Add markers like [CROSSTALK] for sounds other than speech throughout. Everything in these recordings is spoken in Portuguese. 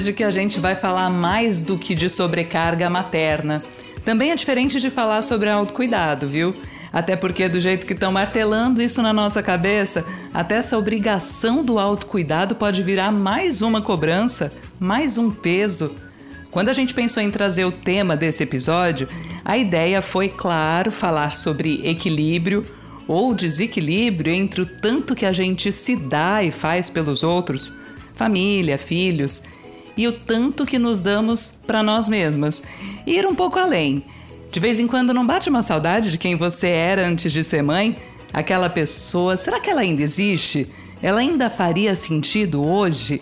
hoje que a gente vai falar mais do que de sobrecarga materna. Também é diferente de falar sobre autocuidado, viu? Até porque, do jeito que estão martelando isso na nossa cabeça, até essa obrigação do autocuidado pode virar mais uma cobrança, mais um peso. Quando a gente pensou em trazer o tema desse episódio, a ideia foi, claro, falar sobre equilíbrio ou desequilíbrio entre o tanto que a gente se dá e faz pelos outros, família, filhos, e o tanto que nos damos para nós mesmas. E ir um pouco além. De vez em quando não bate uma saudade de quem você era antes de ser mãe? Aquela pessoa, será que ela ainda existe? Ela ainda faria sentido hoje?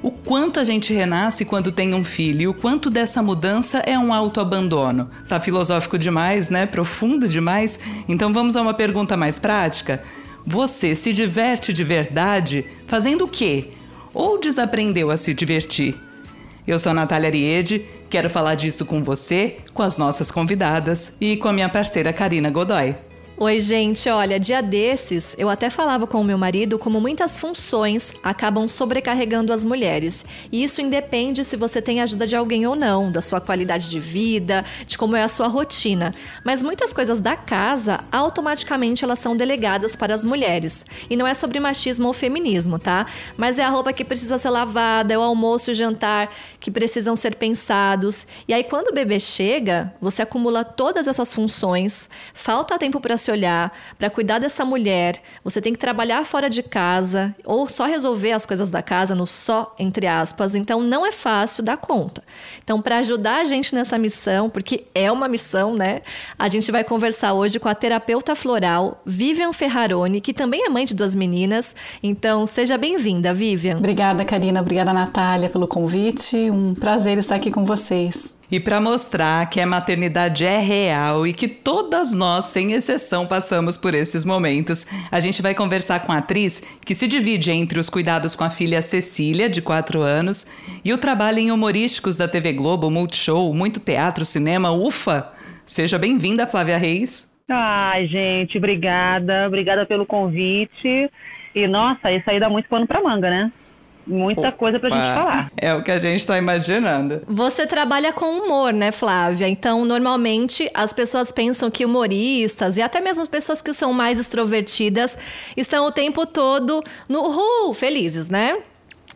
O quanto a gente renasce quando tem um filho e o quanto dessa mudança é um autoabandono. Tá filosófico demais, né? Profundo demais? Então vamos a uma pergunta mais prática. Você se diverte de verdade fazendo o quê? Ou desaprendeu a se divertir? Eu sou a Natália Ariede, quero falar disso com você, com as nossas convidadas e com a minha parceira Karina Godoy. Oi, gente. Olha, dia desses, eu até falava com o meu marido como muitas funções acabam sobrecarregando as mulheres. E isso independe se você tem ajuda de alguém ou não, da sua qualidade de vida, de como é a sua rotina. Mas muitas coisas da casa, automaticamente elas são delegadas para as mulheres. E não é sobre machismo ou feminismo, tá? Mas é a roupa que precisa ser lavada, é o almoço e o jantar que precisam ser pensados. E aí, quando o bebê chega, você acumula todas essas funções, falta tempo para se se olhar, para cuidar dessa mulher, você tem que trabalhar fora de casa ou só resolver as coisas da casa no só entre aspas. Então não é fácil dar conta. Então para ajudar a gente nessa missão, porque é uma missão, né? A gente vai conversar hoje com a terapeuta floral Vivian Ferraroni, que também é mãe de duas meninas. Então seja bem-vinda, Vivian. Obrigada, Karina. Obrigada, Natália, pelo convite. Um prazer estar aqui com vocês. E para mostrar que a maternidade é real e que todas nós, sem exceção, passamos por esses momentos, a gente vai conversar com a atriz que se divide entre os cuidados com a filha Cecília, de 4 anos, e o trabalho em humorísticos da TV Globo, Multishow, muito teatro, cinema, ufa! Seja bem-vinda, Flávia Reis. Ai, gente, obrigada. Obrigada pelo convite. E, nossa, isso aí dá muito pano pra manga, né? Muita Opa, coisa pra gente falar. É o que a gente tá imaginando. Você trabalha com humor, né, Flávia? Então, normalmente, as pessoas pensam que humoristas e até mesmo pessoas que são mais extrovertidas estão o tempo todo no uh, felizes, né?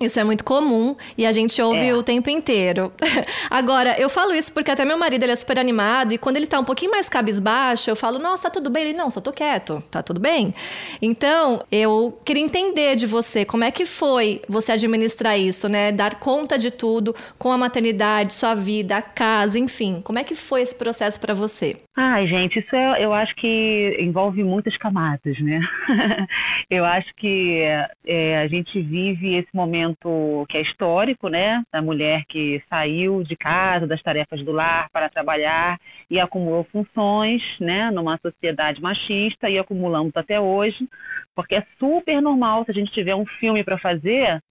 Isso é muito comum e a gente ouve é. o tempo inteiro. [LAUGHS] Agora, eu falo isso porque até meu marido ele é super animado e quando ele tá um pouquinho mais cabisbaixo, eu falo, nossa, tá tudo bem? Ele, não, só tô quieto, tá tudo bem? Então, eu queria entender de você como é que foi você administrar isso, né? Dar conta de tudo com a maternidade, sua vida, a casa, enfim. Como é que foi esse processo para você? Ai, gente, isso é, eu acho que envolve muitas camadas, né? [LAUGHS] eu acho que é, a gente vive esse momento momento que é histórico, né? Da mulher que saiu de casa, das tarefas do lar para trabalhar e acumulou funções, né? Numa sociedade machista e acumulamos até hoje, porque é super normal se a gente tiver um filme para fazer,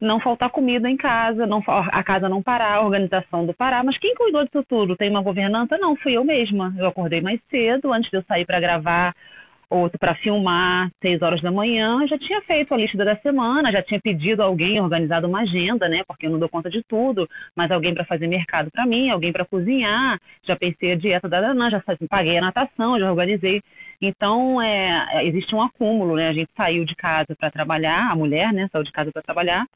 não faltar comida em casa, não, a casa não parar, a organização do parar. Mas quem cuidou disso tudo? Tem uma governanta? Não, fui eu mesma. Eu acordei mais cedo, antes de eu sair para gravar outro para filmar, seis horas da manhã, já tinha feito a lista da semana, já tinha pedido alguém, organizado uma agenda, né? Porque eu não dou conta de tudo, mas alguém para fazer mercado para mim, alguém para cozinhar, já pensei a dieta da Danã, já paguei a natação, já organizei. Então, é, é, existe um acúmulo, né? A gente saiu de casa para trabalhar, a mulher, né, saiu de casa para trabalhar,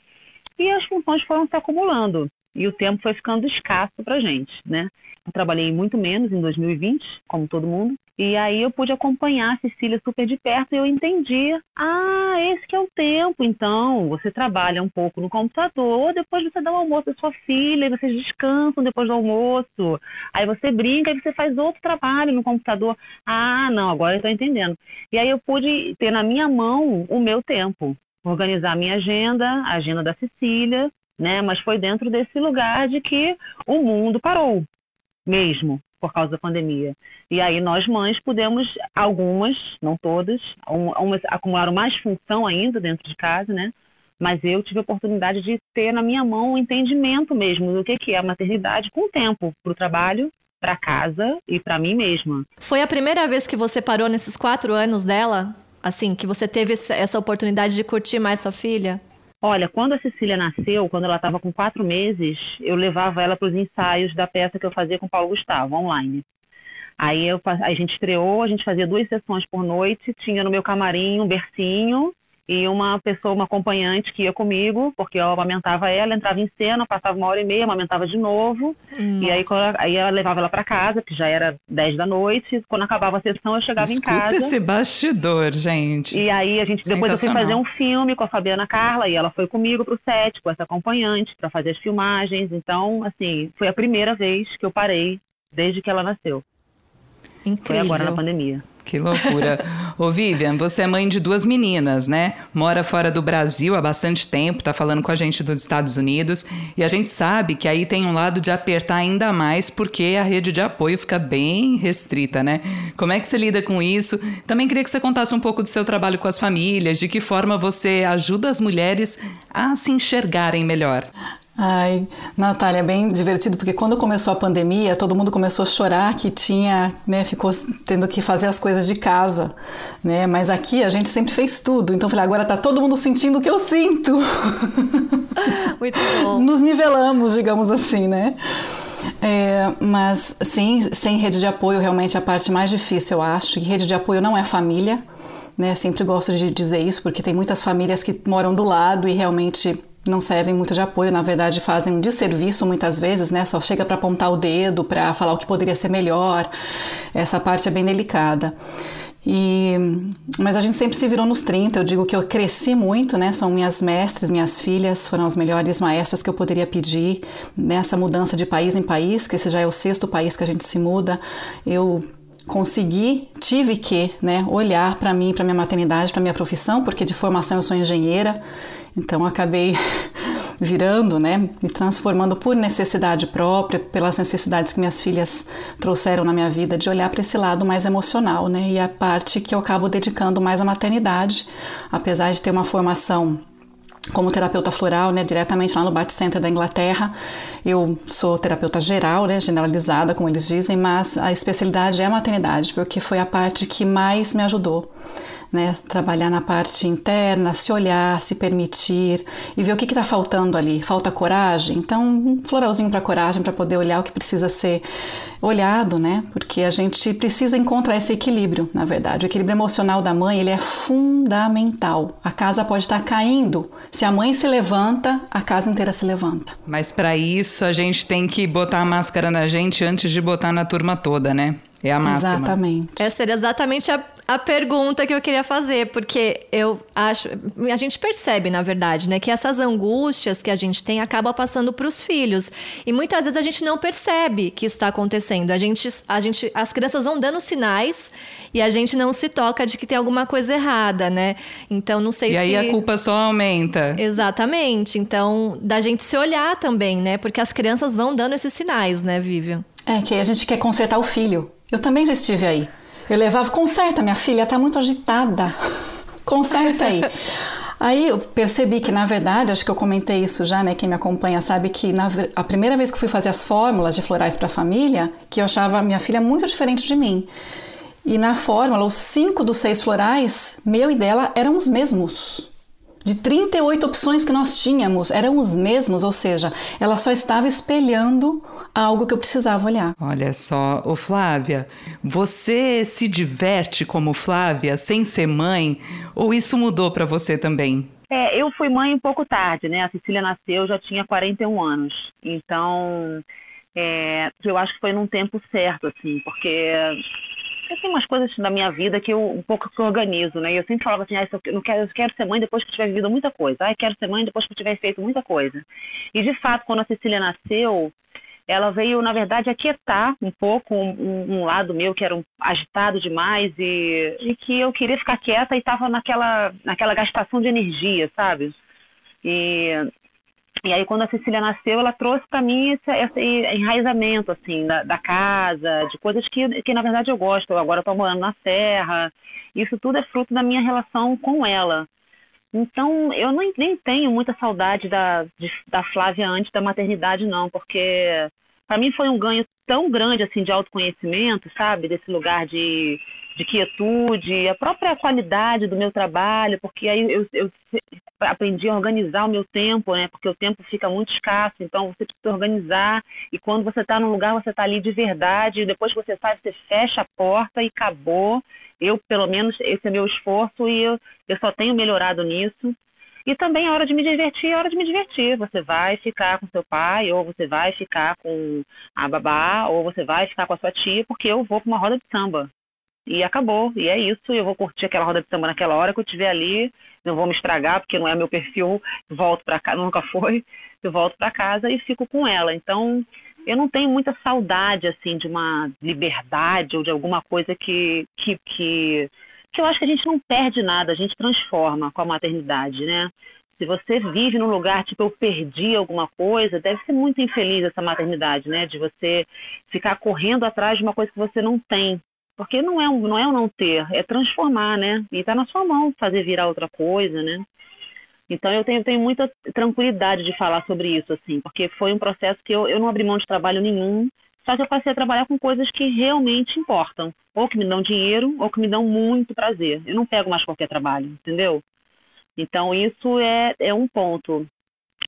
e as funções foram se acumulando e o tempo foi ficando escasso para gente, né? Eu trabalhei muito menos em 2020, como todo mundo, e aí eu pude acompanhar a Cecília super de perto e eu entendi, ah, esse que é o tempo, então, você trabalha um pouco no computador, depois você dá o almoço à sua filha, vocês descansam depois do almoço, aí você brinca e você faz outro trabalho no computador, ah, não, agora eu estou entendendo. E aí eu pude ter na minha mão o meu tempo, organizar a minha agenda, a agenda da Cecília, né? Mas foi dentro desse lugar de que o mundo parou mesmo por causa da pandemia. E aí nós mães pudemos, algumas, não todas, umas acumularam mais função ainda dentro de casa, né? Mas eu tive a oportunidade de ter na minha mão o um entendimento mesmo do que, é a maternidade com tempo para o trabalho, para casa e para mim mesma. Foi a primeira vez que você parou nesses quatro anos dela? Assim, que você teve essa oportunidade de curtir mais sua filha? Olha, quando a Cecília nasceu, quando ela estava com quatro meses, eu levava ela para os ensaios da peça que eu fazia com o Paulo Gustavo, online. Aí eu, a gente estreou, a gente fazia duas sessões por noite, tinha no meu camarim um bercinho e uma pessoa, uma acompanhante que ia comigo, porque eu amamentava ela, entrava em cena, passava uma hora e meia, amamentava de novo, Nossa. e aí, quando, aí eu levava ela para casa, que já era 10 da noite, quando acabava a sessão eu chegava Escuta em casa. esse bastidor, gente. E aí a gente, depois eu fui fazer um filme com a Fabiana Carla, e ela foi comigo pro set, com essa acompanhante, para fazer as filmagens, então, assim, foi a primeira vez que eu parei, desde que ela nasceu. Incrível. Foi agora na pandemia. Que loucura. Ô Vivian, você é mãe de duas meninas, né? Mora fora do Brasil há bastante tempo, tá falando com a gente dos Estados Unidos. E a gente sabe que aí tem um lado de apertar ainda mais, porque a rede de apoio fica bem restrita, né? Como é que você lida com isso? Também queria que você contasse um pouco do seu trabalho com as famílias, de que forma você ajuda as mulheres a se enxergarem melhor. Ai, Natália, é bem divertido, porque quando começou a pandemia, todo mundo começou a chorar que tinha, né, ficou tendo que fazer as coisas de casa, né? Mas aqui a gente sempre fez tudo. Então eu falei, agora tá todo mundo sentindo o que eu sinto. [LAUGHS] Muito bom. Nos nivelamos, digamos assim, né? É, mas sim, sem rede de apoio, realmente é a parte mais difícil, eu acho. E rede de apoio não é família, né? Sempre gosto de dizer isso, porque tem muitas famílias que moram do lado e realmente não servem muito de apoio, na verdade fazem um desserviço muitas vezes, né? Só chega para apontar o dedo, para falar o que poderia ser melhor. Essa parte é bem delicada. E, mas a gente sempre se virou nos 30. Eu digo que eu cresci muito, né? São minhas mestres, minhas filhas, foram as melhores maestras que eu poderia pedir nessa mudança de país em país, que esse já é o sexto país que a gente se muda. Eu consegui, tive que, né, olhar para mim, para minha maternidade, para minha profissão, porque de formação eu sou engenheira. Então acabei [LAUGHS] virando, né, me transformando por necessidade própria, pelas necessidades que minhas filhas trouxeram na minha vida, de olhar para esse lado mais emocional, né, e a parte que eu acabo dedicando mais à maternidade, apesar de ter uma formação como terapeuta floral, né, diretamente lá no Bat Center da Inglaterra. Eu sou terapeuta geral, né, generalizada, como eles dizem, mas a especialidade é a maternidade, porque foi a parte que mais me ajudou né? Trabalhar na parte interna, se olhar, se permitir e ver o que está faltando ali. Falta coragem? Então, um floralzinho para coragem, para poder olhar o que precisa ser olhado, né? Porque a gente precisa encontrar esse equilíbrio, na verdade. O equilíbrio emocional da mãe, ele é fundamental. A casa pode estar tá caindo. Se a mãe se levanta, a casa inteira se levanta. Mas para isso, a gente tem que botar a máscara na gente antes de botar na turma toda, né? É a máxima. Exatamente. Essa era exatamente a, a pergunta que eu queria fazer, porque eu acho. A gente percebe, na verdade, né, que essas angústias que a gente tem acabam passando para os filhos. E muitas vezes a gente não percebe que isso está acontecendo. A gente, a gente, as crianças vão dando sinais e a gente não se toca de que tem alguma coisa errada, né? Então não sei e se. E aí a culpa só aumenta. Exatamente. Então, da gente se olhar também, né? Porque as crianças vão dando esses sinais, né, Vivian? É, que a gente quer consertar o filho. Eu também já estive aí. Eu levava, conserta, minha filha, tá muito agitada. [LAUGHS] conserta aí. Aí eu percebi que, na verdade, acho que eu comentei isso já, né? Quem me acompanha sabe que na, a primeira vez que fui fazer as fórmulas de florais para a família, que eu achava minha filha muito diferente de mim. E na fórmula, os cinco dos seis florais, meu e dela, eram os mesmos. De 38 opções que nós tínhamos, eram os mesmos, ou seja, ela só estava espelhando algo que eu precisava olhar. Olha só, ô Flávia, você se diverte como Flávia sem ser mãe ou isso mudou para você também? É, eu fui mãe um pouco tarde, né? A Cecília nasceu, já tinha 41 anos. Então, é, eu acho que foi num tempo certo, assim, porque tem umas coisas na minha vida que eu um pouco que organizo, né? Eu sempre falava assim, ah, eu, não quero, eu quero ser mãe depois que tiver vivido muita coisa. Ah, eu quero ser mãe depois que tiver feito muita coisa. E de fato, quando a Cecília nasceu, ela veio, na verdade, aquietar um pouco um, um, lado meu que era um agitado demais e, e que eu queria ficar quieta e estava naquela, naquela gastação de energia, sabe? E, e aí, quando a Cecília nasceu, ela trouxe para mim esse, esse, enraizamento, assim, da, da, casa, de coisas que, que, na verdade, eu gosto. Eu agora estou morando na Serra. Isso tudo é fruto da minha relação com ela. Então, eu não, nem tenho muita saudade da, de, da Flávia antes da maternidade, não, porque para mim foi um ganho tão grande assim de autoconhecimento, sabe? Desse lugar de, de quietude, a própria qualidade do meu trabalho, porque aí eu, eu aprendi a organizar o meu tempo, né? Porque o tempo fica muito escasso, então você precisa organizar. E quando você está num lugar, você está ali de verdade. Depois que você sai, você fecha a porta e acabou. Eu, pelo menos, esse é meu esforço e eu, eu só tenho melhorado nisso. E também a hora de me divertir, é hora de me divertir. Você vai ficar com seu pai, ou você vai ficar com a babá, ou você vai ficar com a sua tia, porque eu vou para uma roda de samba. E acabou, e é isso. Eu vou curtir aquela roda de samba naquela hora que eu estiver ali. Não vou me estragar, porque não é meu perfil. Volto para casa, [LAUGHS] nunca foi. Eu volto para casa e fico com ela. Então, eu não tenho muita saudade, assim, de uma liberdade ou de alguma coisa que, que, que que eu acho que a gente não perde nada, a gente transforma com a maternidade, né? Se você vive num lugar tipo eu perdi alguma coisa, deve ser muito infeliz essa maternidade, né? De você ficar correndo atrás de uma coisa que você não tem. Porque não é um, não é um não ter, é transformar, né? E está na sua mão fazer virar outra coisa, né? Então eu tenho, tenho muita tranquilidade de falar sobre isso, assim, porque foi um processo que eu, eu não abri mão de trabalho nenhum, só que eu passei a trabalhar com coisas que realmente importam, ou que me dão dinheiro, ou que me dão muito prazer. Eu não pego mais qualquer trabalho, entendeu? Então isso é, é um ponto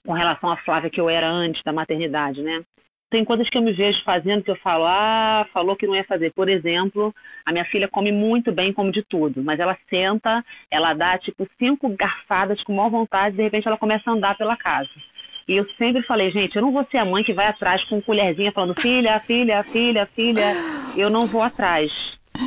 com relação à Flávia que eu era antes da maternidade, né? Tem coisas que eu me vejo fazendo que eu falo, ah, falou que não ia fazer. Por exemplo, a minha filha come muito bem, come de tudo, mas ela senta, ela dá tipo cinco garfadas com maior vontade, e de repente ela começa a andar pela casa. E eu sempre falei, gente, eu não vou ser a mãe que vai atrás com colherzinha falando filha, filha, filha, filha. Eu não vou atrás.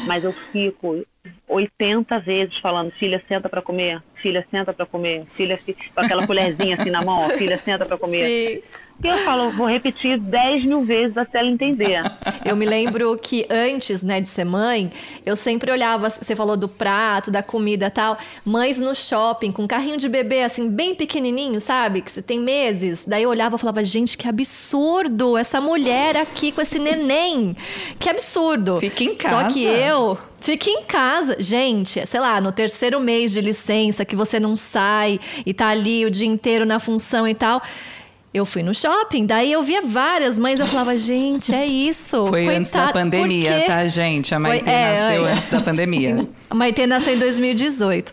Mas eu fico 80 vezes falando, filha, senta para comer, filha, senta para comer, filha, com aquela colherzinha assim na mão, filha, senta para comer. Sim. E eu falo, vou repetir 10 mil vezes até ela entender. Eu me lembro que antes, né, de ser mãe, eu sempre olhava, você falou do prato, da comida tal, mães no shopping com carrinho de bebê, assim, bem pequenininho, sabe? Que você tem meses. Daí eu olhava e falava, gente, que absurdo essa mulher aqui com esse neném. Que absurdo. Fica em casa. Só que eu Fique em casa. Gente, sei lá, no terceiro mês de licença que você não sai e tá ali o dia inteiro na função e tal eu fui no shopping, daí eu via várias mães, eu falava, gente, é isso. Foi coitado, antes da pandemia, tá, gente? A Maite é, nasceu é, antes da pandemia. [LAUGHS] A Maite nasceu em 2018.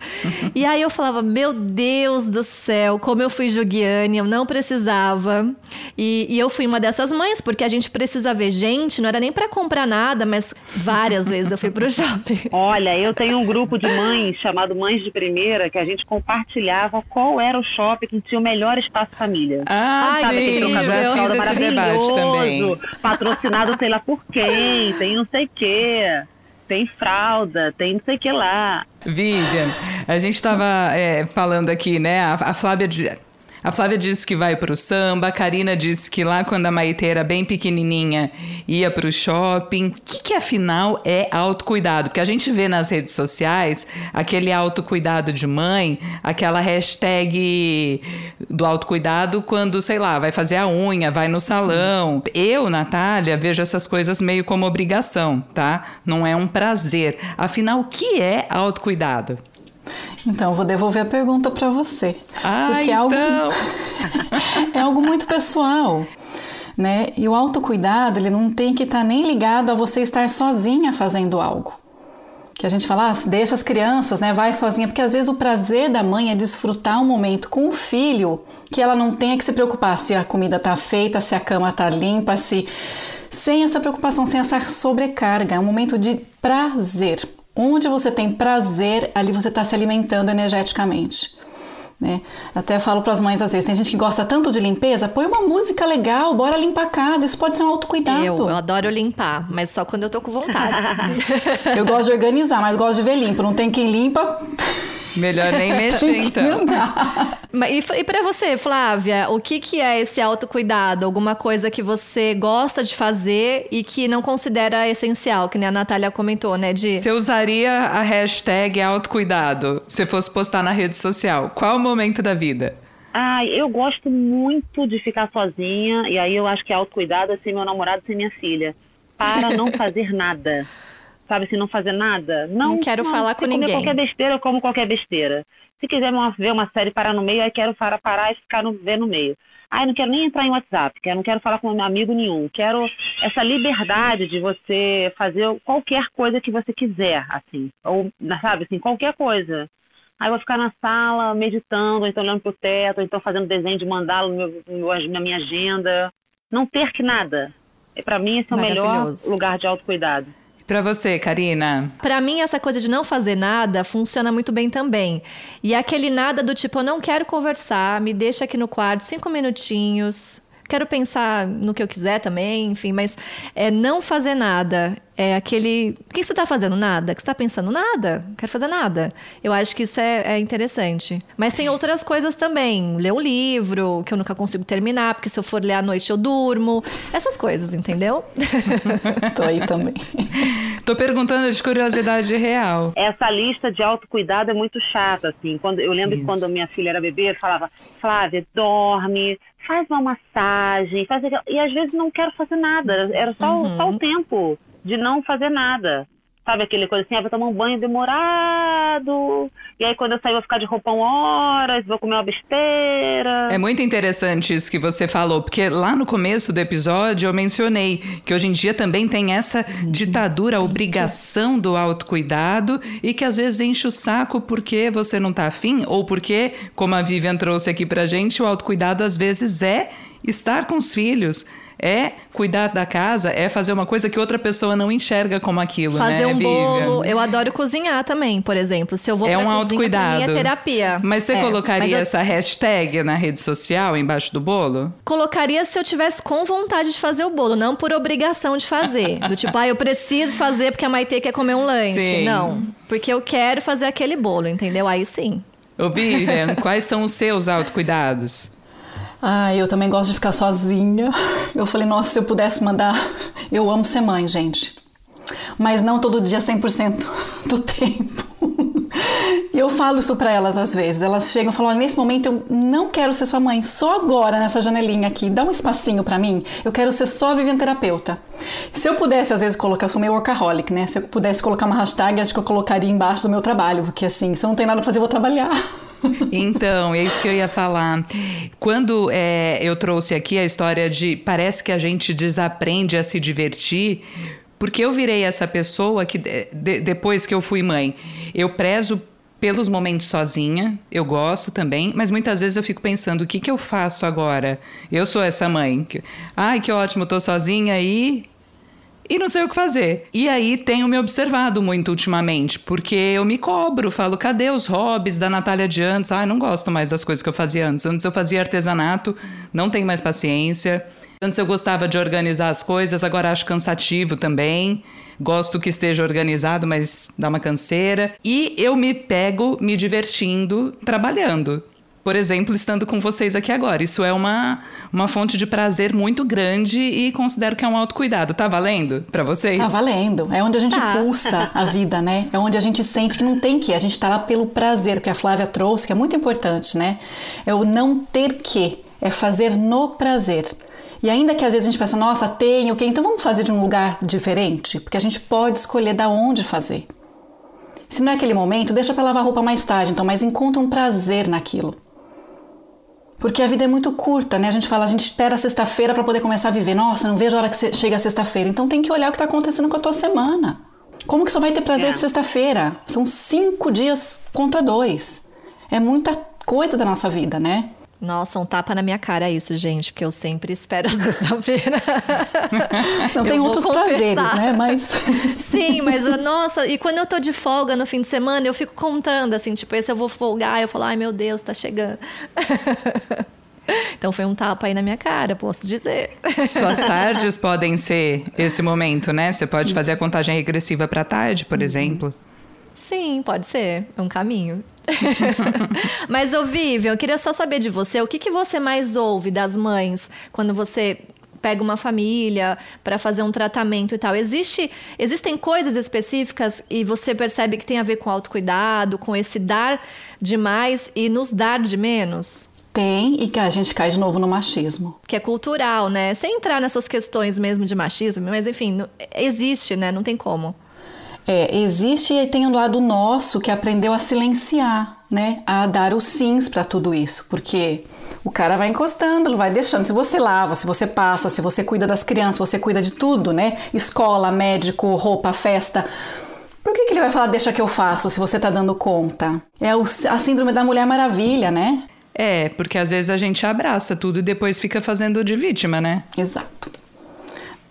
e aí eu falava, meu Deus do céu, como eu fui juguiane, eu não precisava. E, e, eu fui uma dessas mães, porque a gente precisa ver gente, não era nem para comprar nada, mas várias vezes eu fui pro shopping. [LAUGHS] Olha, eu tenho um grupo de mães chamado Mães de Primeira, que a gente compartilhava qual era o shopping que tinha o melhor espaço família. Ah, Ai, sabe sim, que já fiz esse debate também. Patrocinado sei lá por quem, tem não sei o quê tem fralda, tem não sei o que lá. Vivian, a gente estava é, falando aqui, né? A, a Flávia a Flávia disse que vai para o samba, a Karina disse que lá quando a Maite era bem pequenininha ia para o shopping. O que, que afinal é autocuidado? Que a gente vê nas redes sociais aquele autocuidado de mãe, aquela hashtag do autocuidado quando, sei lá, vai fazer a unha, vai no salão. Eu, Natália, vejo essas coisas meio como obrigação, tá? Não é um prazer. Afinal, o que é autocuidado? Então, vou devolver a pergunta para você. Ah, porque então. é, algo, então. [LAUGHS] é algo muito pessoal. Né? E o autocuidado, ele não tem que estar tá nem ligado a você estar sozinha fazendo algo. Que a gente fala, ah, deixa as crianças, né? Vai sozinha, porque às vezes o prazer da mãe é desfrutar um momento com o filho que ela não tenha que se preocupar se a comida está feita, se a cama está limpa, se sem essa preocupação, sem essa sobrecarga, é um momento de prazer. Onde você tem prazer, ali você está se alimentando energeticamente. Né? Até falo para as mães às vezes, tem gente que gosta tanto de limpeza, põe uma música legal, bora limpar a casa, isso pode ser um autocuidado. Eu, eu adoro limpar, mas só quando eu tô com vontade. [LAUGHS] eu gosto de organizar, mas gosto de ver limpo, não tem quem limpa. Melhor nem [LAUGHS] mexer, então. E, e para você, Flávia, o que, que é esse autocuidado? Alguma coisa que você gosta de fazer e que não considera essencial, que nem a Natália comentou, né? De... Você usaria a hashtag autocuidado se fosse postar na rede social. Qual o momento da vida? Ah, eu gosto muito de ficar sozinha, e aí eu acho que autocuidado é ser meu namorado e ser minha filha. Para não [LAUGHS] fazer nada. Sabe assim, não fazer nada. Não, não quero não, falar com ninguém. qualquer besteira, eu como qualquer besteira. Se quiser ver uma série parar no meio, aí quero parar, parar e ficar no, ver no meio. Ai, não quero nem entrar em WhatsApp, quero, não quero falar com amigo nenhum. Quero essa liberdade de você fazer qualquer coisa que você quiser, assim. Ou, sabe, assim, qualquer coisa. Aí eu vou ficar na sala meditando, ou então olhando pro teto, ou então fazendo desenho de mandala no meu, na minha agenda. Não ter que nada. Para mim, esse é o melhor lugar de autocuidado. Para você, Karina? Para mim, essa coisa de não fazer nada funciona muito bem também. E aquele nada do tipo, eu não quero conversar, me deixa aqui no quarto cinco minutinhos, quero pensar no que eu quiser também, enfim, mas é não fazer nada. É aquele. O que você está fazendo? Nada? O que você está pensando? Nada. Não quero fazer nada. Eu acho que isso é, é, interessante. Mas tem outras coisas também. Ler um livro, que eu nunca consigo terminar, porque se eu for ler à noite eu durmo. Essas coisas, entendeu? [LAUGHS] Tô aí também. Tô perguntando de curiosidade real. Essa lista de autocuidado é muito chata, assim. Quando, eu lembro isso. que quando minha filha era bebê, eu falava, Flávia, dorme, faz uma massagem, faz e às vezes não quero fazer nada, era só, uhum. só o tempo de não fazer nada. Sabe aquele coisa assim, ah, vou tomar um banho demorado, e aí quando eu sair vou ficar de roupão horas, vou comer uma besteira. É muito interessante isso que você falou, porque lá no começo do episódio eu mencionei que hoje em dia também tem essa ditadura, a obrigação do autocuidado e que às vezes enche o saco porque você não tá afim, ou porque, como a Vivian trouxe aqui pra gente, o autocuidado às vezes é estar com os filhos é cuidar da casa, é fazer uma coisa que outra pessoa não enxerga como aquilo, fazer né, um bolo. Eu adoro cozinhar também, por exemplo. Se eu vou é pra um cozinha, autocuidado. é terapia. Mas você é, colocaria mas eu... essa hashtag na rede social embaixo do bolo? Colocaria se eu tivesse com vontade de fazer o bolo, não por obrigação de fazer. [LAUGHS] do tipo, ah, eu preciso fazer porque a Maite quer comer um lanche. Sim. Não, porque eu quero fazer aquele bolo, entendeu? Aí sim. Ô, Vivian, [LAUGHS] quais são os seus autocuidados? Ah, eu também gosto de ficar sozinha. Eu falei, nossa, se eu pudesse mandar. Eu amo ser mãe, gente. Mas não todo dia 100% do tempo. Eu falo isso para elas às vezes. Elas chegam e falam: nesse momento eu não quero ser sua mãe, só agora nessa janelinha aqui, dá um espacinho para mim. Eu quero ser só vivendo terapeuta. Se eu pudesse às vezes colocar, eu sou meio workaholic, né? Se eu pudesse colocar uma hashtag, acho que eu colocaria embaixo do meu trabalho, porque assim, se eu não tenho nada pra fazer, eu vou trabalhar. Então, é isso que eu ia falar. Quando é, eu trouxe aqui a história de parece que a gente desaprende a se divertir, porque eu virei essa pessoa que de, depois que eu fui mãe, eu prezo pelos momentos sozinha, eu gosto também, mas muitas vezes eu fico pensando, o que, que eu faço agora? Eu sou essa mãe. Ai, que ótimo, tô sozinha e e não sei o que fazer. E aí tenho me observado muito ultimamente, porque eu me cobro, falo, cadê os hobbies da Natália de antes? Ai, não gosto mais das coisas que eu fazia antes. Antes eu fazia artesanato, não tenho mais paciência. Antes eu gostava de organizar as coisas, agora acho cansativo também. Gosto que esteja organizado, mas dá uma canseira. E eu me pego me divertindo trabalhando por exemplo, estando com vocês aqui agora. Isso é uma, uma fonte de prazer muito grande e considero que é um autocuidado. Tá valendo para vocês? Tá valendo. É onde a gente tá. pulsa a vida, né? É onde a gente sente que não tem que. A gente tá lá pelo prazer, que a Flávia trouxe, que é muito importante, né? É o não ter que. É fazer no prazer. E ainda que às vezes a gente pensa, nossa, tem o quê? Então vamos fazer de um lugar diferente? Porque a gente pode escolher da onde fazer. Se não é aquele momento, deixa para lavar roupa mais tarde, então, mas encontra um prazer naquilo. Porque a vida é muito curta, né? A gente fala, a gente espera a sexta-feira para poder começar a viver. Nossa, não vejo a hora que chega a sexta-feira. Então tem que olhar o que está acontecendo com a tua semana. Como que só vai ter prazer é. de sexta-feira? São cinco dias contra dois. É muita coisa da nossa vida, né? Nossa, um tapa na minha cara isso, gente, porque eu sempre espero [LAUGHS] a sexta-feira. Não tem outros confessar. prazeres, né? Mas [LAUGHS] Sim, mas nossa, e quando eu tô de folga no fim de semana, eu fico contando assim, tipo, esse eu vou folgar, eu falo, ai meu Deus, tá chegando. [LAUGHS] Então foi um tapa aí na minha cara, posso dizer. Suas tardes podem ser esse momento, né? Você pode fazer a contagem regressiva para tarde, por uhum. exemplo. Sim, pode ser. É um caminho. [LAUGHS] Mas, ô Vivian, eu queria só saber de você, o que, que você mais ouve das mães quando você pega uma família para fazer um tratamento e tal. Existe, existem coisas específicas e você percebe que tem a ver com autocuidado, com esse dar demais e nos dar de menos? Tem, e que a gente cai de novo no machismo. Que é cultural, né? Sem entrar nessas questões mesmo de machismo, mas enfim, existe, né? Não tem como. É, existe e tem um lado nosso que aprendeu a silenciar, né? A dar os sims para tudo isso, porque o cara vai encostando, ele vai deixando. Se você lava, se você passa, se você cuida das crianças, você cuida de tudo, né? Escola, médico, roupa, festa. Por que, que ele vai falar deixa que eu faço se você tá dando conta? É o, a síndrome da Mulher Maravilha, né? É, porque às vezes a gente abraça tudo e depois fica fazendo de vítima, né? Exato.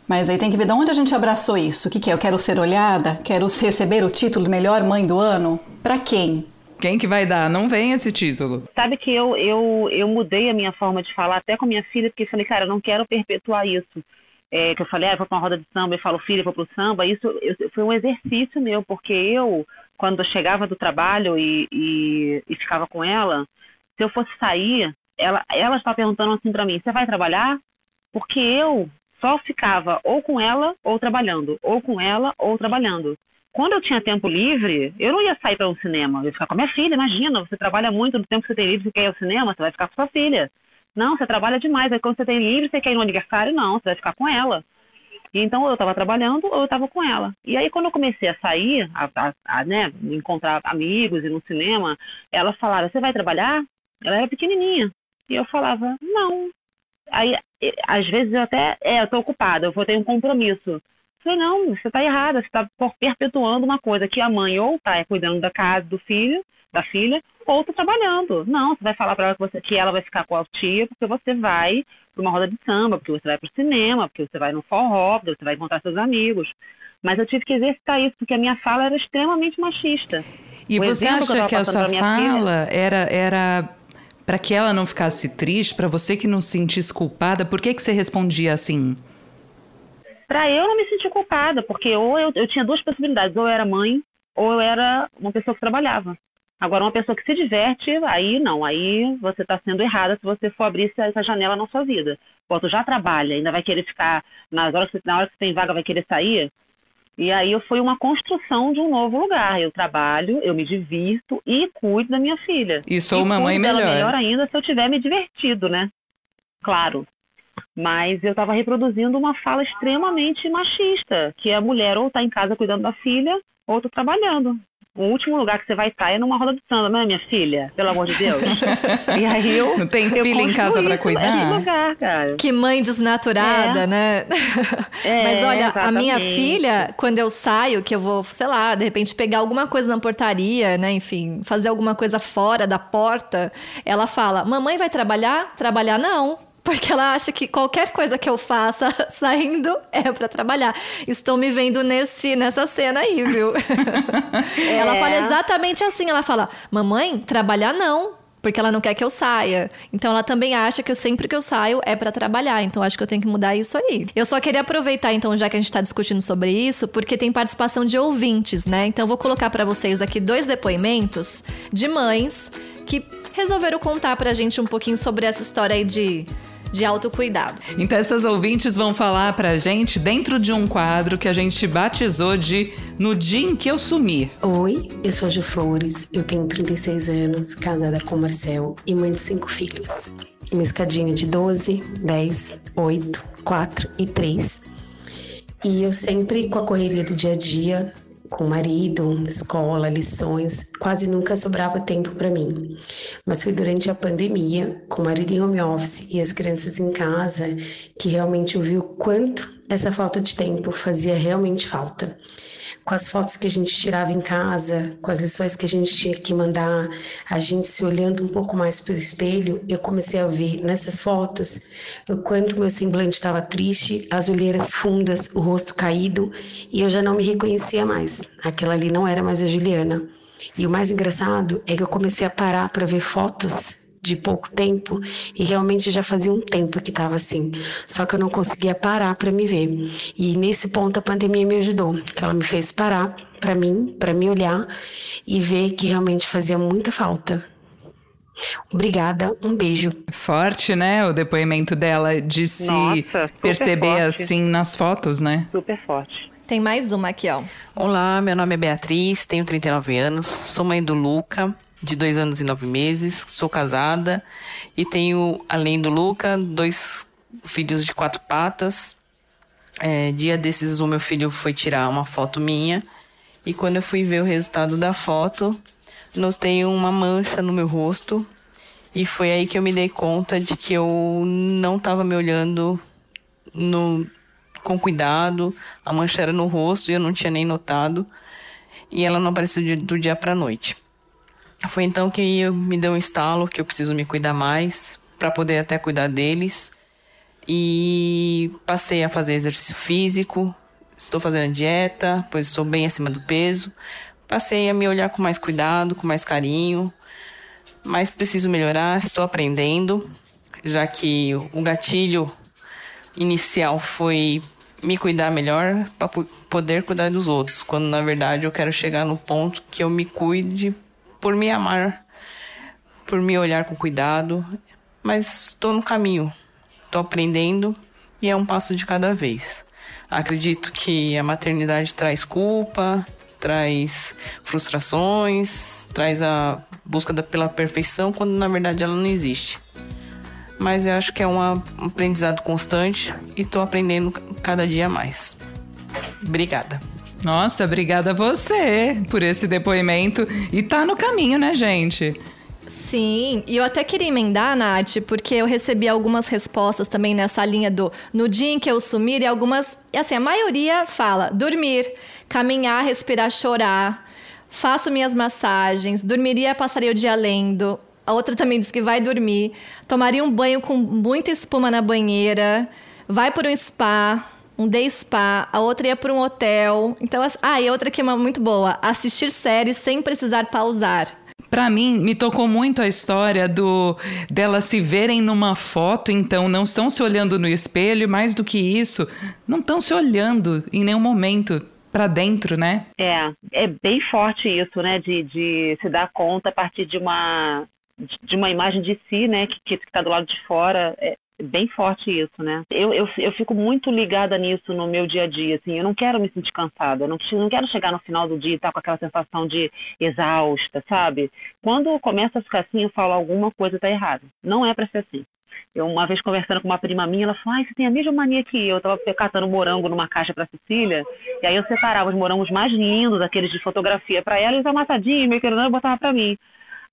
Mas aí tem que ver de onde a gente abraçou isso. O que, que é? Eu quero ser olhada? Quero receber o título de melhor mãe do ano? Para quem? Quem que vai dar? Não vem esse título. Sabe que eu, eu, eu mudei a minha forma de falar até com a minha filha, porque falei, cara, eu não quero perpetuar isso. É, que eu falei, ah, eu vou pra uma roda de samba, eu falo, filha, eu vou pro samba. Isso eu, foi um exercício meu, porque eu, quando eu chegava do trabalho e, e, e ficava com ela, se eu fosse sair, ela, ela estava perguntando assim para mim, você vai trabalhar? Porque eu só ficava ou com ela ou trabalhando, ou com ela ou trabalhando. Quando eu tinha tempo livre, eu não ia sair para um cinema, eu ia ficar com a minha filha. Imagina, você trabalha muito, no tempo que você tem livre, você quer ir ao cinema, você vai ficar com sua filha. Não, você trabalha demais. Aí quando você tem livre, você quer ir no aniversário, não, você vai ficar com ela. Então eu estava trabalhando ou eu estava com ela. E aí quando eu comecei a sair, a, a, a né, encontrar amigos e no cinema, ela falava, você vai trabalhar? Ela era pequenininha. E eu falava, não. Aí, às vezes eu até, é, eu tô ocupada, eu vou ter um compromisso. Falei, não, você está errada, você está perpetuando uma coisa que a mãe ou está cuidando da casa do filho, da filha, ou está trabalhando. Não, você vai falar para ela que, você, que ela vai ficar com a tia porque você vai para uma roda de samba, porque você vai para o cinema, porque você vai no forró, porque você vai encontrar seus amigos. Mas eu tive que exercitar isso, porque a minha fala era extremamente machista. E o você acha que, que a sua fala filha, era, era para que ela não ficasse triste, para você que não se sentisse culpada? Por que, que você respondia assim? Para eu não me sentir culpada, porque ou eu, eu tinha duas possibilidades, ou eu era mãe, ou eu era uma pessoa que trabalhava. Agora, uma pessoa que se diverte, aí não, aí você está sendo errada se você for abrir essa janela na sua vida. Tu já trabalha, ainda vai querer ficar, nas horas na hora que você tem vaga, vai querer sair, e aí foi uma construção de um novo lugar. Eu trabalho, eu me divirto e cuido da minha filha. E sou e uma mãe melhor. melhor ainda se eu tiver me divertido, né? Claro. Mas eu estava reproduzindo uma fala extremamente machista, que a mulher ou está em casa cuidando da filha, ou está trabalhando o último lugar que você vai estar é numa roda de samba, não é, minha filha? Pelo amor de Deus. [LAUGHS] e aí eu. Não tem filha em casa para cuidar? Que lugar, cara. Que mãe desnaturada, é. né? [LAUGHS] É, Mas olha, exatamente. a minha filha, quando eu saio, que eu vou, sei lá, de repente pegar alguma coisa na portaria, né? Enfim, fazer alguma coisa fora da porta, ela fala: Mamãe vai trabalhar? Trabalhar não. Porque ela acha que qualquer coisa que eu faça [LAUGHS] saindo é para trabalhar. Estou me vendo nesse, nessa cena aí, viu? [LAUGHS] É. Ela fala exatamente assim. Ela fala: Mamãe, trabalhar não. Porque ela não quer que eu saia. Então ela também acha que eu, sempre que eu saio é para trabalhar. Então acho que eu tenho que mudar isso aí. Eu só queria aproveitar, então, já que a gente está discutindo sobre isso, porque tem participação de ouvintes, né? Então eu vou colocar para vocês aqui dois depoimentos de mães que resolveram contar pra gente um pouquinho sobre essa história aí de de autocuidado. Então essas ouvintes vão falar pra gente dentro de um quadro que a gente batizou de No Dia em que eu sumi. Oi, eu sou a Ju Flores, eu tenho 36 anos, casada com o Marcel e mãe de cinco filhos. Uma escadinha de 12, 10, 8, 4 e 3. E eu sempre, com a correria do dia a dia, com o marido, escola, lições, quase nunca sobrava tempo para mim. Mas foi durante a pandemia, com o marido em home office e as crianças em casa, que realmente eu vi o quanto essa falta de tempo fazia realmente falta com as fotos que a gente tirava em casa, com as lições que a gente tinha que mandar, a gente se olhando um pouco mais pelo espelho, eu comecei a ver nessas fotos o quanto meu semblante estava triste, as olheiras fundas, o rosto caído, e eu já não me reconhecia mais. Aquela ali não era mais a Juliana. E o mais engraçado é que eu comecei a parar para ver fotos de pouco tempo e realmente já fazia um tempo que estava assim. Só que eu não conseguia parar para me ver. E nesse ponto a pandemia me ajudou, que ela me fez parar para mim, para me olhar e ver que realmente fazia muita falta. Obrigada, um beijo. Forte, né? O depoimento dela de se Nossa, perceber forte. assim nas fotos, né? Super forte. Tem mais uma aqui, ó. Olá, meu nome é Beatriz, tenho 39 anos, sou mãe do Luca de dois anos e nove meses, sou casada e tenho, além do Luca, dois filhos de quatro patas. É, dia desses, o meu filho foi tirar uma foto minha E quando eu fui ver o resultado da foto, notei uma mancha no meu rosto. E foi aí que eu me dei conta de que eu não estava me olhando no, com cuidado. A mancha era no rosto e eu não tinha nem notado. E ela não apareceu do dia para noite. Foi então que eu me deu um estalo que eu preciso me cuidar mais para poder até cuidar deles. E passei a fazer exercício físico, estou fazendo dieta, pois estou bem acima do peso. Passei a me olhar com mais cuidado, com mais carinho, mas preciso melhorar, estou aprendendo, já que o gatilho inicial foi me cuidar melhor para poder cuidar dos outros, quando na verdade eu quero chegar no ponto que eu me cuide por me amar, por me olhar com cuidado, mas estou no caminho, estou aprendendo e é um passo de cada vez. Acredito que a maternidade traz culpa, traz frustrações, traz a busca pela perfeição, quando na verdade ela não existe. Mas eu acho que é um aprendizado constante e estou aprendendo cada dia mais. Obrigada. Nossa, obrigada a você por esse depoimento. E tá no caminho, né, gente? Sim, e eu até queria emendar, Nath, porque eu recebi algumas respostas também nessa linha do no dia em que eu sumir, e algumas, assim, a maioria fala dormir, caminhar, respirar, chorar, faço minhas massagens, dormiria, passaria o dia lendo. A outra também diz que vai dormir, tomaria um banho com muita espuma na banheira, vai por um spa, um day spa, a outra ia para um hotel. Então, ah, e outra que é muito boa, assistir séries sem precisar pausar. Para mim, me tocou muito a história do delas se verem numa foto, então não estão se olhando no espelho, mais do que isso, não estão se olhando em nenhum momento para dentro, né? É, é bem forte isso, né? De, de se dar conta a partir de uma de uma imagem de si, né? Que está do lado de fora. É, bem forte isso, né? Eu, eu, eu fico muito ligada nisso no meu dia a dia, assim, eu não quero me sentir cansada, eu não, não quero chegar no final do dia e estar tá com aquela sensação de exausta, sabe? Quando começa a ficar assim, eu falo, alguma coisa está errada. Não é para ser assim. Eu, uma vez conversando com uma prima minha, ela falou: ah, você tem a mesma mania que eu. Eu estava catando morango numa caixa para Cecília, e aí eu separava os morangos mais lindos, aqueles de fotografia para ela, e os amassadinhos, meio querendo, eu botava para mim.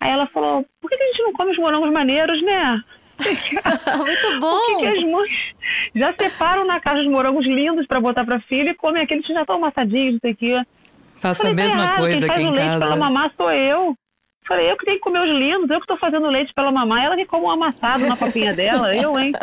Aí ela falou: por que a gente não come os morangos maneiros, né? [LAUGHS] Muito bom! que, que as mães já separam na caixa os morangos lindos para botar para filha e comem aqueles que já estão amassadinhos, não sei o quê. Faço a mesma errado. coisa Quem aqui em casa. Pela mamá sou eu. Falei, eu que tenho que comer os lindos, eu que estou fazendo leite pela mamãe, ela que come um amassado na papinha dela, eu, hein? [LAUGHS]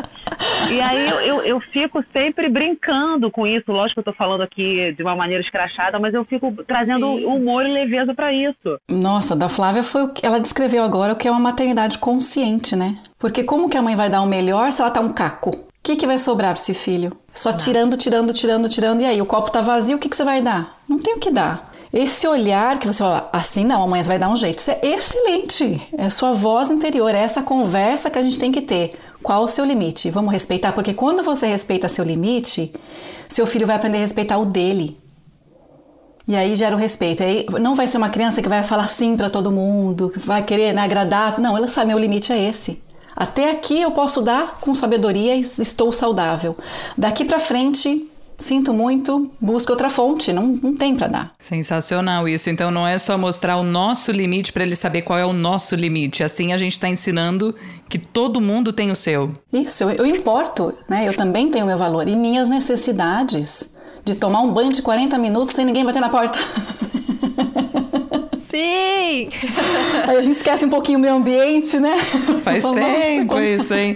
E aí eu, eu, eu, fico sempre brincando com isso. Lógico que eu estou falando aqui de uma maneira escrachada, mas eu fico trazendo Sim. humor e leveza para isso. Nossa, da Flávia foi o que ela descreveu agora o que é uma maternidade consciente, né? Porque como que a mãe vai dar o melhor se ela tá um caco? O que, que vai sobrar para esse filho? Só tirando, tirando, tirando, tirando, e aí o copo tá vazio, o que, que você vai dar? Não tem o que dar. Esse olhar que você fala, assim não, amanhã você vai dar um jeito. Isso é excelente. É sua voz interior, é essa conversa que a gente tem que ter. Qual o seu limite? Vamos respeitar, porque quando você respeita seu limite, seu filho vai aprender a respeitar o dele. E aí gera o respeito. Aí não vai ser uma criança que vai falar sim para todo mundo, que vai querer né, agradar. Não, ela sabe, meu limite é esse. Até aqui eu posso dar com sabedoria e estou saudável. Daqui para frente sinto muito, busca outra fonte, não, não tem para dar. Sensacional isso. Então não é só mostrar o nosso limite para ele saber qual é o nosso limite. Assim a gente está ensinando que todo mundo tem o seu. Isso, eu, eu importo, né? Eu também tenho meu valor e minhas necessidades de tomar um banho de 40 minutos sem ninguém bater na porta. Sim! Aí a gente esquece um pouquinho o meio ambiente, né? Faz tempo isso, hein?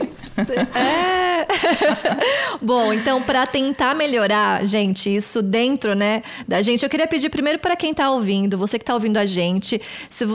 É. [LAUGHS] Bom, então para tentar melhorar, gente, isso dentro, né, da gente, eu queria pedir primeiro para quem tá ouvindo, você que tá ouvindo a gente,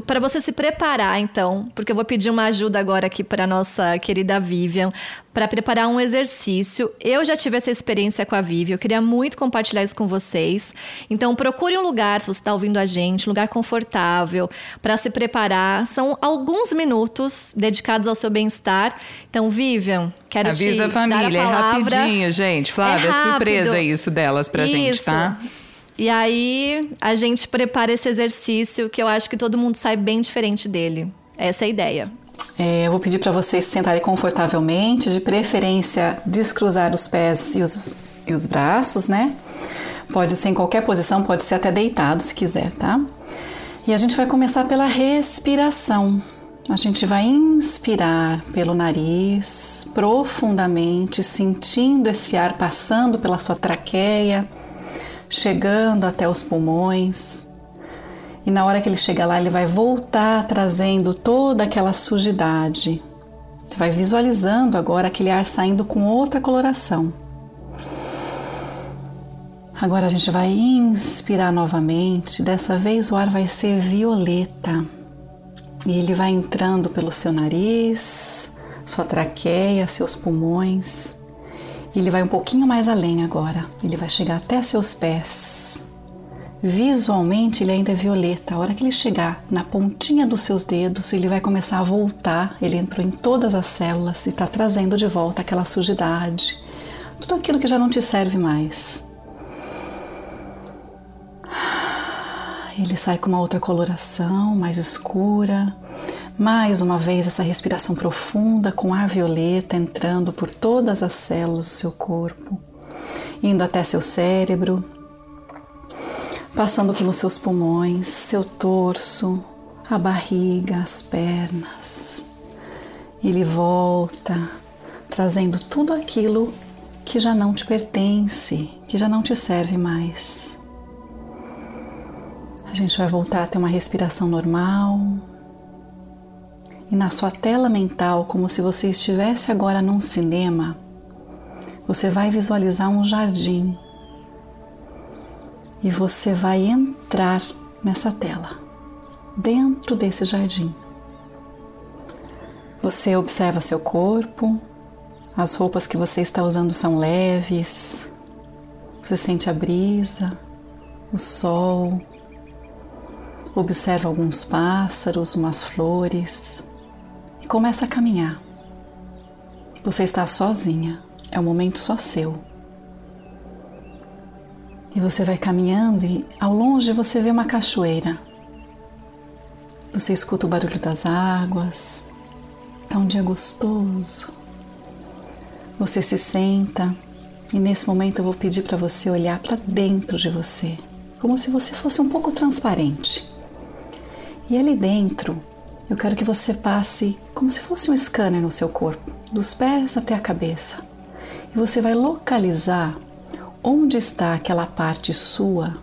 para você se preparar, então, porque eu vou pedir uma ajuda agora aqui para nossa querida Vivian, para preparar um exercício. Eu já tive essa experiência com a Vivi, eu queria muito compartilhar isso com vocês. Então, procure um lugar, se você está ouvindo a gente, um lugar confortável para se preparar. São alguns minutos dedicados ao seu bem-estar. Então, Vivian, quero Avisa te a família, dar a palavra. é rapidinho, gente. Flávia, é surpresa isso delas pra isso. gente, tá? E aí, a gente prepara esse exercício que eu acho que todo mundo sai bem diferente dele. Essa é a ideia. É, eu vou pedir para vocês se sentarem confortavelmente, de preferência descruzar os pés e os, e os braços, né? Pode ser em qualquer posição, pode ser até deitado se quiser, tá? E a gente vai começar pela respiração. A gente vai inspirar pelo nariz profundamente, sentindo esse ar passando pela sua traqueia, chegando até os pulmões. E na hora que ele chega lá, ele vai voltar trazendo toda aquela sujidade. Você vai visualizando agora aquele ar saindo com outra coloração. Agora a gente vai inspirar novamente. Dessa vez o ar vai ser violeta. E ele vai entrando pelo seu nariz, sua traqueia, seus pulmões. Ele vai um pouquinho mais além agora. Ele vai chegar até seus pés. Visualmente ele ainda é violeta. A hora que ele chegar na pontinha dos seus dedos, ele vai começar a voltar. Ele entrou em todas as células e está trazendo de volta aquela sujidade, tudo aquilo que já não te serve mais. Ele sai com uma outra coloração, mais escura. Mais uma vez, essa respiração profunda com ar violeta entrando por todas as células do seu corpo, indo até seu cérebro, passando pelos seus pulmões, seu torso, a barriga, as pernas. Ele volta, trazendo tudo aquilo que já não te pertence, que já não te serve mais. A gente vai voltar a ter uma respiração normal. E na sua tela mental, como se você estivesse agora num cinema, você vai visualizar um jardim. E você vai entrar nessa tela, dentro desse jardim. Você observa seu corpo, as roupas que você está usando são leves, você sente a brisa, o sol, Observa alguns pássaros, umas flores e começa a caminhar. Você está sozinha, é um momento só seu. E você vai caminhando e ao longe você vê uma cachoeira. Você escuta o barulho das águas. Tá um dia gostoso. Você se senta e nesse momento eu vou pedir para você olhar para dentro de você, como se você fosse um pouco transparente. E ali dentro, eu quero que você passe como se fosse um scanner no seu corpo, dos pés até a cabeça. E você vai localizar onde está aquela parte sua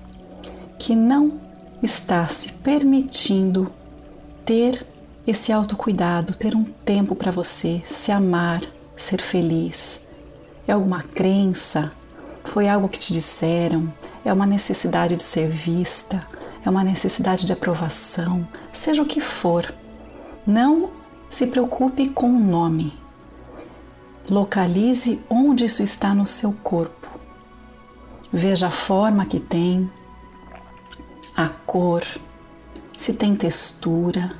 que não está se permitindo ter esse autocuidado, ter um tempo para você, se amar, ser feliz. É alguma crença? Foi algo que te disseram? É uma necessidade de ser vista? É uma necessidade de aprovação, seja o que for. Não se preocupe com o nome. Localize onde isso está no seu corpo. Veja a forma que tem, a cor, se tem textura,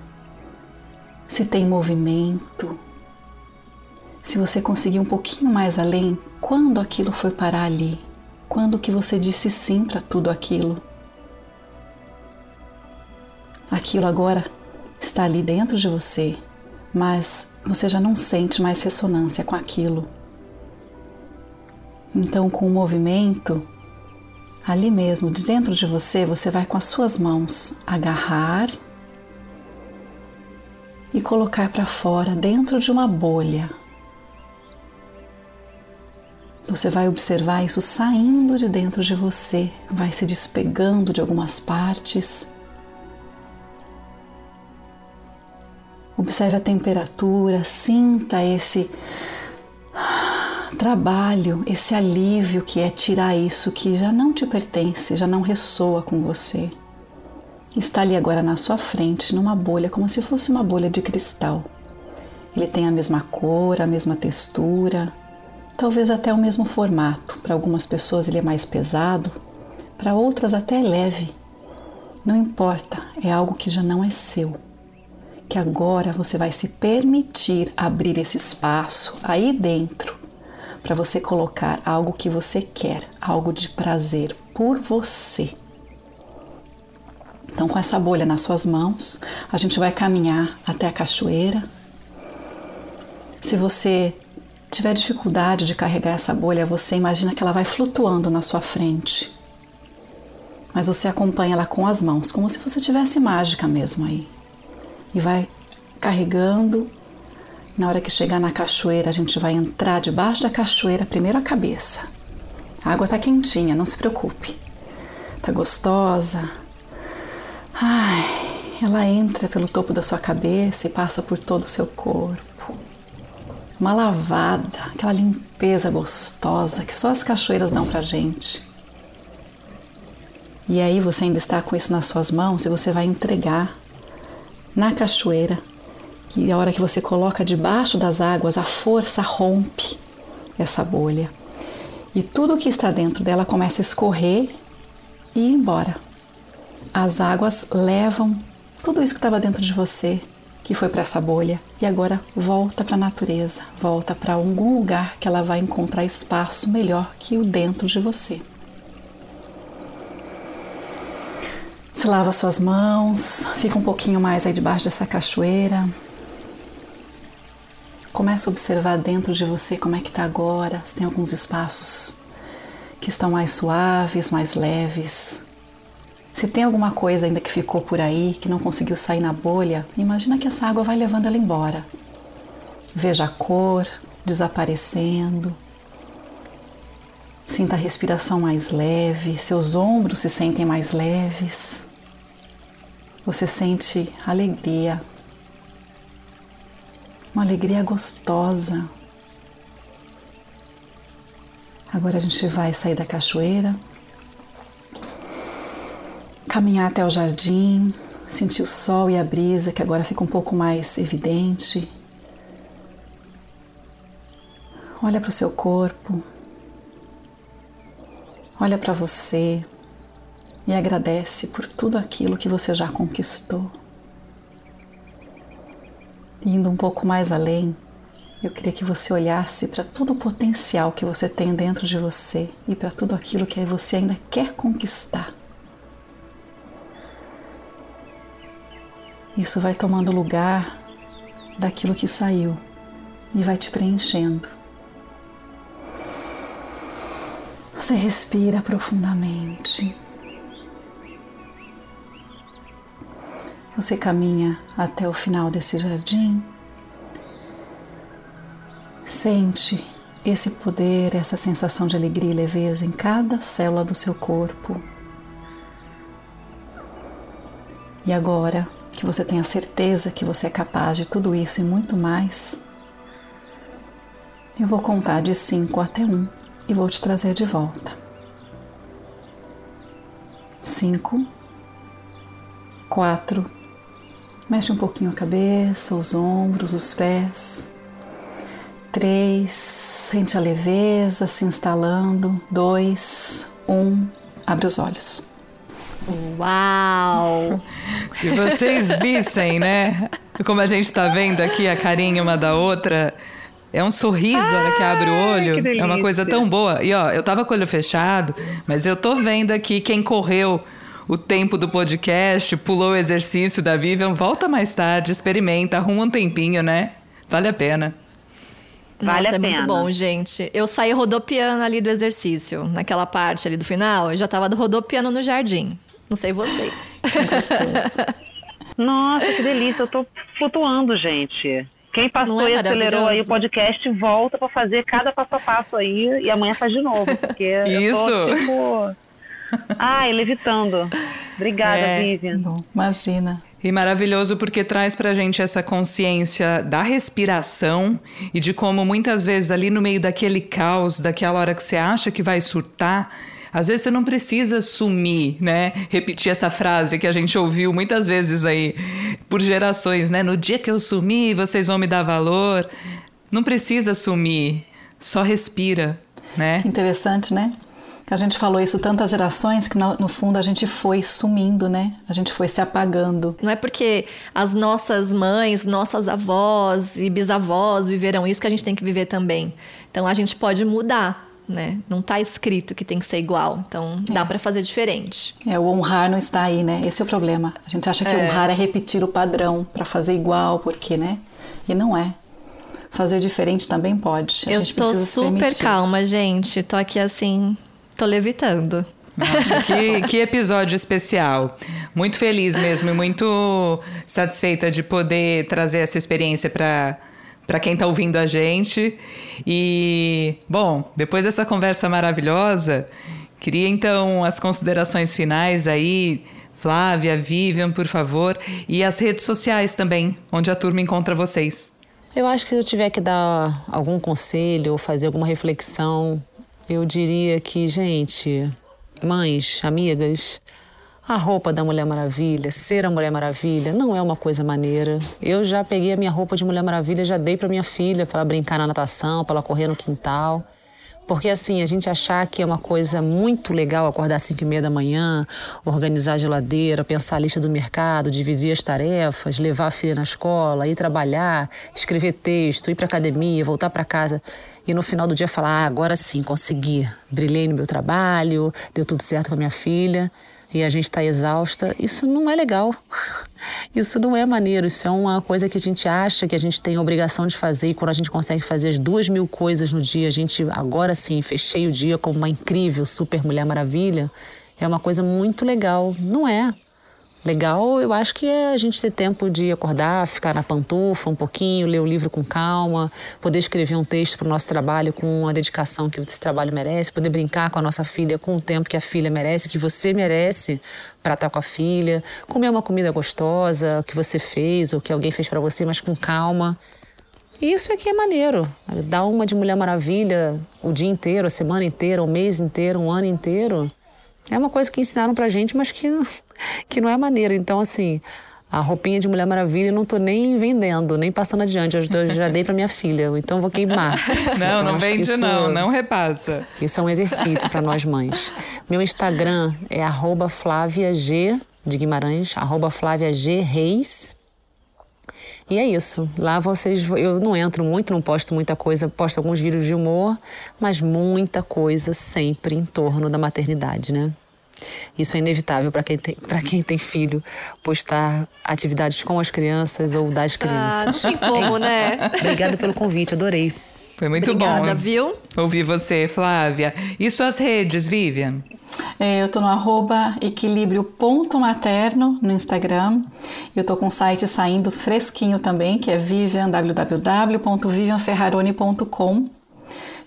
se tem movimento. Se você conseguir um pouquinho mais além, quando aquilo foi parar ali? Quando que você disse sim para tudo aquilo? Aquilo agora está ali dentro de você, mas você já não sente mais ressonância com aquilo. Então, com o movimento, ali mesmo, de dentro de você, você vai com as suas mãos agarrar e colocar para fora dentro de uma bolha. Você vai observar isso saindo de dentro de você, vai se despegando de algumas partes Observe a temperatura, sinta esse trabalho, esse alívio que é tirar isso que já não te pertence, já não ressoa com você. Está ali agora na sua frente, numa bolha, como se fosse uma bolha de cristal. Ele tem a mesma cor, a mesma textura, talvez até o mesmo formato. Para algumas pessoas ele é mais pesado, para outras até leve. Não importa, é algo que já não é seu que agora você vai se permitir abrir esse espaço aí dentro para você colocar algo que você quer, algo de prazer por você. Então, com essa bolha nas suas mãos, a gente vai caminhar até a cachoeira. Se você tiver dificuldade de carregar essa bolha, você imagina que ela vai flutuando na sua frente. mas você acompanha ela com as mãos, como se você tivesse mágica mesmo aí. E vai carregando. Na hora que chegar na cachoeira, a gente vai entrar debaixo da cachoeira, primeiro a cabeça. A água tá quentinha, não se preocupe. Tá gostosa. Ai, ela entra pelo topo da sua cabeça e passa por todo o seu corpo. Uma lavada, aquela limpeza gostosa que só as cachoeiras dão pra gente. E aí você ainda está com isso nas suas mãos e você vai entregar na cachoeira. E a hora que você coloca debaixo das águas, a força rompe essa bolha. E tudo que está dentro dela começa a escorrer e ir embora. As águas levam tudo isso que estava dentro de você, que foi para essa bolha, e agora volta para a natureza, volta para algum lugar que ela vai encontrar espaço melhor que o dentro de você. Se lava suas mãos, fica um pouquinho mais aí debaixo dessa cachoeira. Começa a observar dentro de você como é que está agora, se tem alguns espaços que estão mais suaves, mais leves. Se tem alguma coisa ainda que ficou por aí, que não conseguiu sair na bolha, imagina que essa água vai levando ela embora. Veja a cor desaparecendo. Sinta a respiração mais leve, seus ombros se sentem mais leves. Você sente alegria, uma alegria gostosa. Agora a gente vai sair da cachoeira, caminhar até o jardim, sentir o sol e a brisa que agora fica um pouco mais evidente. Olha para o seu corpo, olha para você e agradece por tudo aquilo que você já conquistou. Indo um pouco mais além, eu queria que você olhasse para todo o potencial que você tem dentro de você e para tudo aquilo que você ainda quer conquistar. Isso vai tomando lugar daquilo que saiu e vai te preenchendo. Você respira profundamente. Você caminha até o final desse jardim. Sente esse poder, essa sensação de alegria e leveza em cada célula do seu corpo. E agora que você tem a certeza que você é capaz de tudo isso e muito mais, eu vou contar de 5 até 1 um, e vou te trazer de volta. 5, 4, mexe um pouquinho a cabeça, os ombros, os pés. 3, sente a leveza se instalando. 2, 1, abre os olhos. Uau! [LAUGHS] Se vocês vissem, né? Como a gente tá vendo aqui a carinha uma da outra. É um sorriso a hora que abre o olho. É uma coisa tão boa. E ó, eu tava com o olho fechado, mas eu tô vendo aqui quem correu o tempo do podcast, pulou o exercício da Vivian, volta mais tarde, experimenta, arruma um tempinho, né? Vale a pena. Vale Nossa, é muito bom, gente. Eu saí rodopiando ali do exercício, naquela parte ali do final, eu já tava rodopiando no jardim. Não sei vocês. [LAUGHS] Nossa, que delícia. Eu tô flutuando, gente. Quem passou é e acelerou aí o podcast, volta para fazer cada passo a passo aí e amanhã faz de novo. Porque Isso! Eu tô, tipo... [LAUGHS] Ai, levitando. Obrigada, é. Vivian. Bom, imagina. E maravilhoso porque traz pra gente essa consciência da respiração e de como muitas vezes ali no meio daquele caos, daquela hora que você acha que vai surtar, às vezes você não precisa sumir, né? Repetir essa frase que a gente ouviu muitas vezes aí por gerações, né? No dia que eu sumir, vocês vão me dar valor. Não precisa sumir, só respira, né? Interessante, né? A gente falou isso tantas gerações que no, fundo a gente foi sumindo, né? A gente foi se apagando. Não é porque as nossas mães, nossas avós e bisavós viveram isso que a gente tem que viver também. Então a gente pode mudar né? Não está escrito que tem que ser igual, então dá é. para fazer diferente. É, o honrar não está aí, né? Esse é o problema. A gente acha que é. honrar é repetir o padrão para fazer igual, porque, né? E não é. Fazer diferente também pode. A Eu tô super calma, gente. Tô aqui assim, tô levitando. Nossa, que, [LAUGHS] que episódio especial. Muito feliz mesmo e muito satisfeita de poder trazer essa experiência para para quem está ouvindo a gente. E, bom, depois dessa conversa maravilhosa, queria então as considerações finais aí. Flávia, Vivian, por favor. E as redes sociais também, onde a turma encontra vocês. Eu acho que se eu tiver que dar algum conselho ou fazer alguma reflexão, eu diria que, gente, mães, amigas, a roupa da Mulher Maravilha, ser a Mulher Maravilha, não é uma coisa maneira. Eu já peguei a minha roupa de Mulher Maravilha, já dei para minha filha para ela brincar na natação, para ela correr no quintal. Porque assim, a gente achar que é uma coisa muito legal acordar às 5 e meia da manhã, organizar a geladeira, pensar a lista do mercado, dividir as tarefas, levar a filha na escola, ir trabalhar, escrever texto, ir para academia, voltar para casa e no final do dia falar: ah, agora sim, consegui, brilhei no meu trabalho, deu tudo certo com a minha filha e a gente está exausta, isso não é legal. [LAUGHS] Isso não é maneiro, isso é uma coisa que a gente acha que a gente tem obrigação de fazer e quando a gente consegue fazer as duas mil coisas no dia, a gente agora sim fechei o dia como uma incrível super mulher maravilha, é uma coisa muito legal. Não é. Legal, eu acho que é a gente ter tempo de acordar, ficar na pantufa um pouquinho, ler o livro com calma, poder escrever um texto para o nosso trabalho com a dedicação que esse trabalho merece, poder brincar com a nossa filha com o tempo que a filha merece, que você merece para estar com a filha, comer uma comida gostosa que você fez ou que alguém fez para você, mas com calma. E isso aqui é maneiro. Dar uma de Mulher Maravilha o dia inteiro, a semana inteira, o mês inteiro, um ano inteiro. É uma coisa que ensinaram pra gente, mas que, que não é maneira. Então, assim, a roupinha de Mulher Maravilha eu não tô nem vendendo, nem passando adiante. Eu já dei para minha filha, então vou queimar. [LAUGHS] Não, então, não vende isso, não, não repassa. Isso é um exercício para nós mães. Meu Instagram é arroba Flávia G de Guimarães, arroba Flávia G Reis. E é isso. Lá vocês. Eu não entro muito, não posto muita coisa, posto alguns vídeos de humor, mas muita coisa sempre em torno da maternidade, né? Isso é inevitável para quem, tem, quem tem filho, postar atividades com as crianças ou das crianças. Ah, não tem como, é né? Obrigada pelo convite, adorei. Foi muito Obrigada, bom. viu? Ouvir você, Flávia. E suas redes, Vivian? É, eu tô no arroba equilíbrio.materno no Instagram. Eu tô com o site saindo fresquinho também, que é vivian, www.vivianferraroni.com.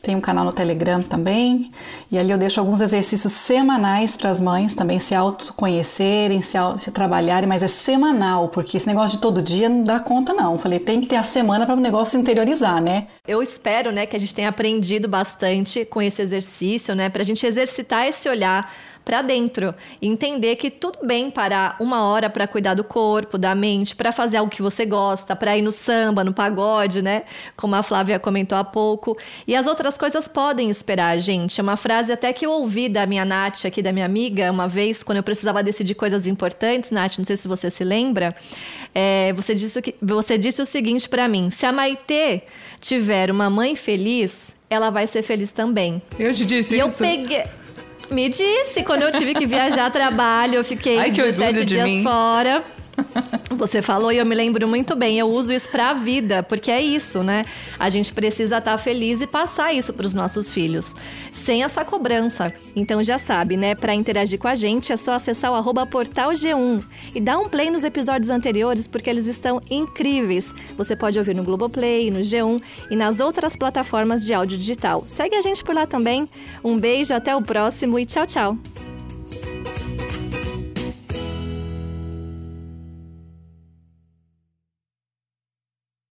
Tem um canal no Telegram também. E ali eu deixo alguns exercícios semanais para as mães também se autoconhecerem, se, se trabalharem, mas é semanal, porque esse negócio de todo dia não dá conta, não. Falei, tem que ter a semana para o negócio se interiorizar, né? Eu espero, né, que a gente tenha aprendido bastante com esse exercício, né, para a gente exercitar esse olhar para dentro e entender que tudo bem parar uma hora para cuidar do corpo, da mente, para fazer algo que você gosta, para ir no samba, no pagode, né? Como a Flávia comentou há pouco. E as outras coisas podem esperar, gente. É uma frase até que eu ouvi da minha Nath aqui, da minha amiga, uma vez, quando eu precisava decidir coisas importantes, Nath, não sei se você se lembra. É, você, disse que, você disse o seguinte para mim: se a Maitê tiver uma mãe feliz, ela vai ser feliz também. Eu te disse e isso. eu peguei. Me disse, quando eu tive que viajar a trabalho, eu fiquei Ai, que 17 dias mim. fora. [LAUGHS] Você falou e eu me lembro muito bem. Eu uso isso para a vida, porque é isso, né? A gente precisa estar tá feliz e passar isso para os nossos filhos, sem essa cobrança. Então já sabe, né? Para interagir com a gente é só acessar o arroba portal G1 e dar um play nos episódios anteriores, porque eles estão incríveis. Você pode ouvir no Globoplay, no G1 e nas outras plataformas de áudio digital. Segue a gente por lá também. Um beijo, até o próximo e tchau, tchau.